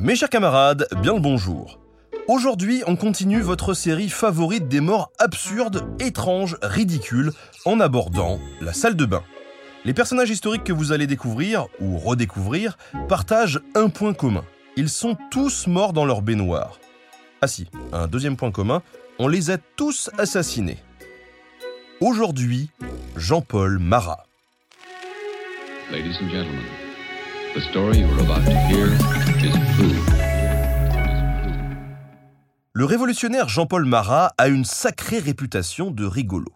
Mes chers camarades, bien le bonjour. Aujourd'hui, on continue votre série favorite des morts absurdes, étranges, ridicules, en abordant la salle de bain. Les personnages historiques que vous allez découvrir, ou redécouvrir, partagent un point commun. Ils sont tous morts dans leur baignoire. Ah si, un deuxième point commun, on les a tous assassinés. Aujourd'hui, Jean-Paul Marat. Le révolutionnaire Jean-Paul Marat a une sacrée réputation de rigolo.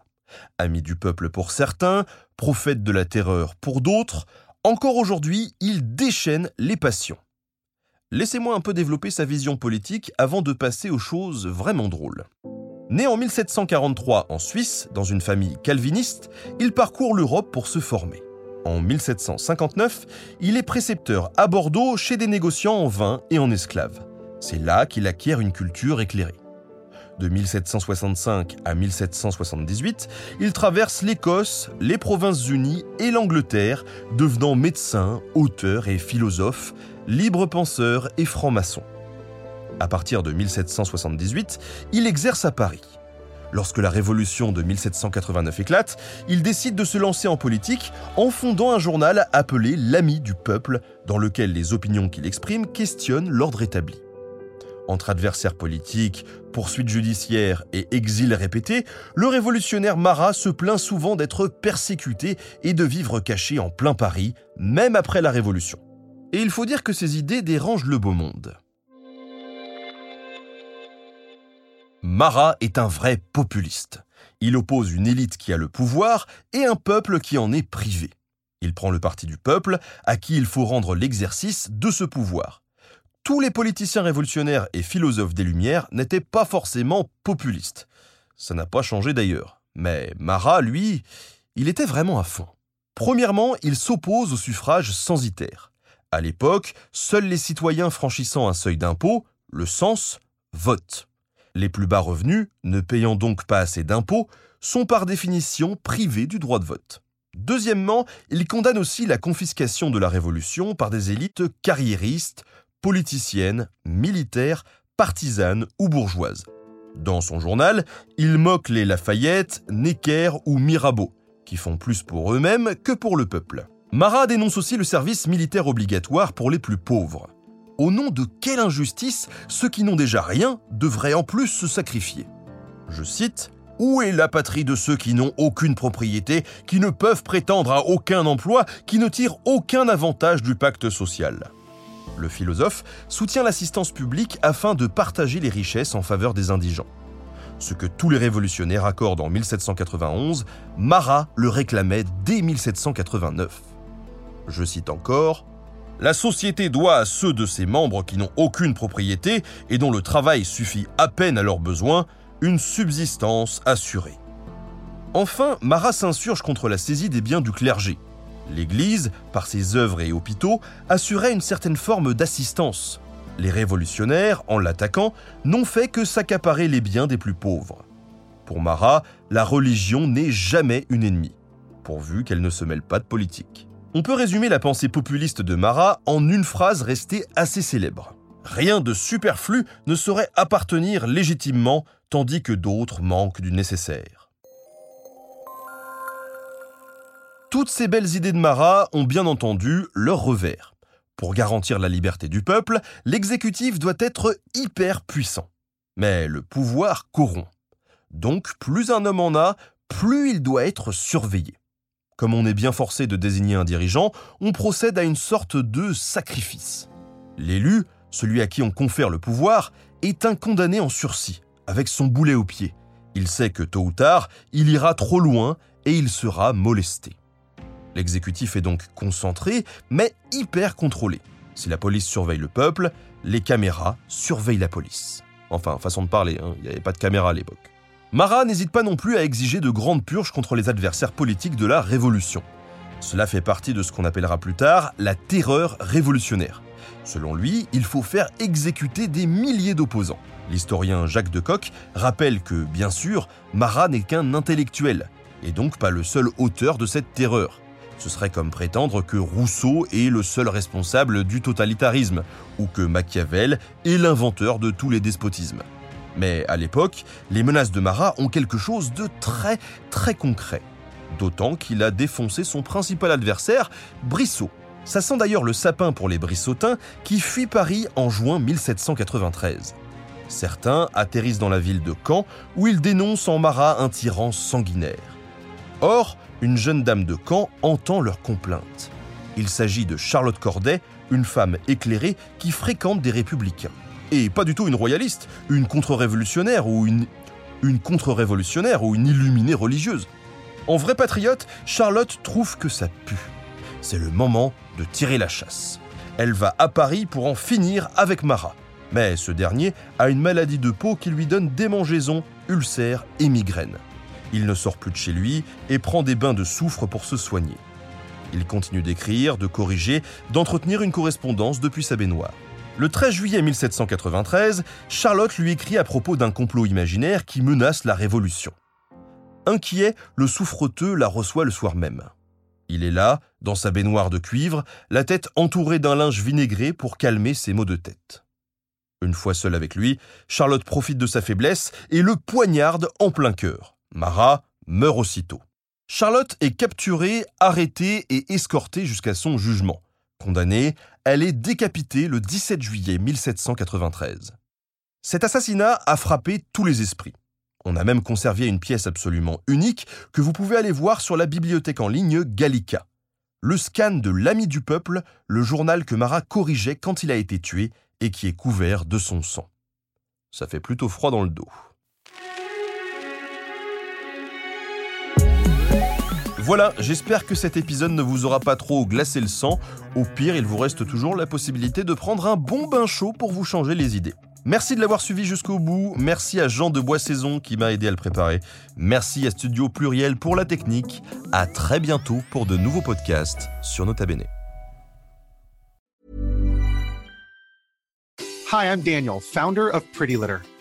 Ami du peuple pour certains, prophète de la terreur pour d'autres, encore aujourd'hui, il déchaîne les passions. Laissez-moi un peu développer sa vision politique avant de passer aux choses vraiment drôles. Né en 1743 en Suisse, dans une famille calviniste, il parcourt l'Europe pour se former. En 1759, il est précepteur à Bordeaux chez des négociants en vin et en esclaves. C'est là qu'il acquiert une culture éclairée. De 1765 à 1778, il traverse l'Écosse, les Provinces-Unies et l'Angleterre, devenant médecin, auteur et philosophe, libre penseur et franc-maçon. À partir de 1778, il exerce à Paris. Lorsque la révolution de 1789 éclate, il décide de se lancer en politique en fondant un journal appelé L'Ami du peuple, dans lequel les opinions qu'il exprime questionnent l'ordre établi. Entre adversaires politiques, poursuites judiciaires et exil répétés, le révolutionnaire Marat se plaint souvent d'être persécuté et de vivre caché en plein Paris, même après la Révolution. Et il faut dire que ses idées dérangent le beau monde. Marat est un vrai populiste. Il oppose une élite qui a le pouvoir et un peuple qui en est privé. Il prend le parti du peuple, à qui il faut rendre l'exercice de ce pouvoir tous les politiciens révolutionnaires et philosophes des Lumières n'étaient pas forcément populistes. Ça n'a pas changé d'ailleurs. Mais Marat, lui, il était vraiment à fond. Premièrement, il s'oppose au suffrage censitaire. À l'époque, seuls les citoyens franchissant un seuil d'impôt, le cens, votent. Les plus bas revenus, ne payant donc pas assez d'impôts, sont par définition privés du droit de vote. Deuxièmement, il condamne aussi la confiscation de la Révolution par des élites carriéristes, politicienne, militaire, partisane ou bourgeoise. Dans son journal, il moque les Lafayette, Necker ou Mirabeau, qui font plus pour eux-mêmes que pour le peuple. Marat dénonce aussi le service militaire obligatoire pour les plus pauvres. Au nom de quelle injustice ceux qui n'ont déjà rien devraient en plus se sacrifier Je cite Où est la patrie de ceux qui n'ont aucune propriété, qui ne peuvent prétendre à aucun emploi, qui ne tirent aucun avantage du pacte social? Le philosophe, soutient l'assistance publique afin de partager les richesses en faveur des indigents. Ce que tous les révolutionnaires accordent en 1791, Marat le réclamait dès 1789. Je cite encore La société doit à ceux de ses membres qui n'ont aucune propriété et dont le travail suffit à peine à leurs besoins une subsistance assurée. Enfin, Marat s'insurge contre la saisie des biens du clergé, L'Église, par ses œuvres et hôpitaux, assurait une certaine forme d'assistance. Les révolutionnaires, en l'attaquant, n'ont fait que s'accaparer les biens des plus pauvres. Pour Marat, la religion n'est jamais une ennemie, pourvu qu'elle ne se mêle pas de politique. On peut résumer la pensée populiste de Marat en une phrase restée assez célèbre. Rien de superflu ne saurait appartenir légitimement, tandis que d'autres manquent du nécessaire. Toutes ces belles idées de Marat ont bien entendu leur revers. Pour garantir la liberté du peuple, l'exécutif doit être hyper puissant. Mais le pouvoir corrompt. Donc, plus un homme en a, plus il doit être surveillé. Comme on est bien forcé de désigner un dirigeant, on procède à une sorte de sacrifice. L'élu, celui à qui on confère le pouvoir, est un condamné en sursis, avec son boulet au pied. Il sait que tôt ou tard, il ira trop loin et il sera molesté. L'exécutif est donc concentré, mais hyper contrôlé. Si la police surveille le peuple, les caméras surveillent la police. Enfin, façon de parler, hein, il n'y avait pas de caméra à l'époque. Marat n'hésite pas non plus à exiger de grandes purges contre les adversaires politiques de la Révolution. Cela fait partie de ce qu'on appellera plus tard la terreur révolutionnaire. Selon lui, il faut faire exécuter des milliers d'opposants. L'historien Jacques de Coq rappelle que, bien sûr, Marat n'est qu'un intellectuel, et donc pas le seul auteur de cette terreur. Ce serait comme prétendre que Rousseau est le seul responsable du totalitarisme, ou que Machiavel est l'inventeur de tous les despotismes. Mais à l'époque, les menaces de Marat ont quelque chose de très très concret. D'autant qu'il a défoncé son principal adversaire, Brissot. Ça sent d'ailleurs le sapin pour les Brissotins qui fuient Paris en juin 1793. Certains atterrissent dans la ville de Caen où ils dénoncent en Marat un tyran sanguinaire. Or, une jeune dame de Caen entend leur complainte. Il s'agit de Charlotte Corday, une femme éclairée qui fréquente des républicains. Et pas du tout une royaliste, une contre-révolutionnaire ou une, contre-révolutionnaire ou une illuminée religieuse. En vraie patriote, Charlotte trouve que ça pue. C'est le moment de tirer la chasse. Elle va à Paris pour en finir avec Marat. Mais ce dernier a une maladie de peau qui lui donne démangeaisons, ulcères et migraines. Il ne sort plus de chez lui et prend des bains de soufre pour se soigner. Il continue d'écrire, de corriger, d'entretenir une correspondance depuis sa baignoire. Le 13 juillet 1793, Charlotte lui écrit à propos d'un complot imaginaire qui menace la Révolution. Inquiet, le souffreteux la reçoit le soir même. Il est là, dans sa baignoire de cuivre, la tête entourée d'un linge vinaigré pour calmer ses maux de tête. Une fois seule avec lui, Charlotte profite de sa faiblesse et le poignarde en plein cœur. Marat meurt aussitôt. Charlotte est capturée, arrêtée et escortée jusqu'à son jugement. Condamnée, elle est décapitée le 17 juillet 1793. Cet assassinat a frappé tous les esprits. On a même conservé une pièce absolument unique que vous pouvez aller voir sur la bibliothèque en ligne Gallica. Le scan de l'ami du peuple, le journal que Marat corrigeait quand il a été tué et qui est couvert de son sang. Ça fait plutôt froid dans le dos. Voilà, j'espère que cet épisode ne vous aura pas trop glacé le sang. Au pire, il vous reste toujours la possibilité de prendre un bon bain chaud pour vous changer les idées. Merci de l'avoir suivi jusqu'au bout. Merci à Jean de Boissaison qui m'a aidé à le préparer. Merci à Studio Pluriel pour la technique. À très bientôt pour de nouveaux podcasts sur Nota Bene. Hi, I'm Daniel, founder of Pretty Litter.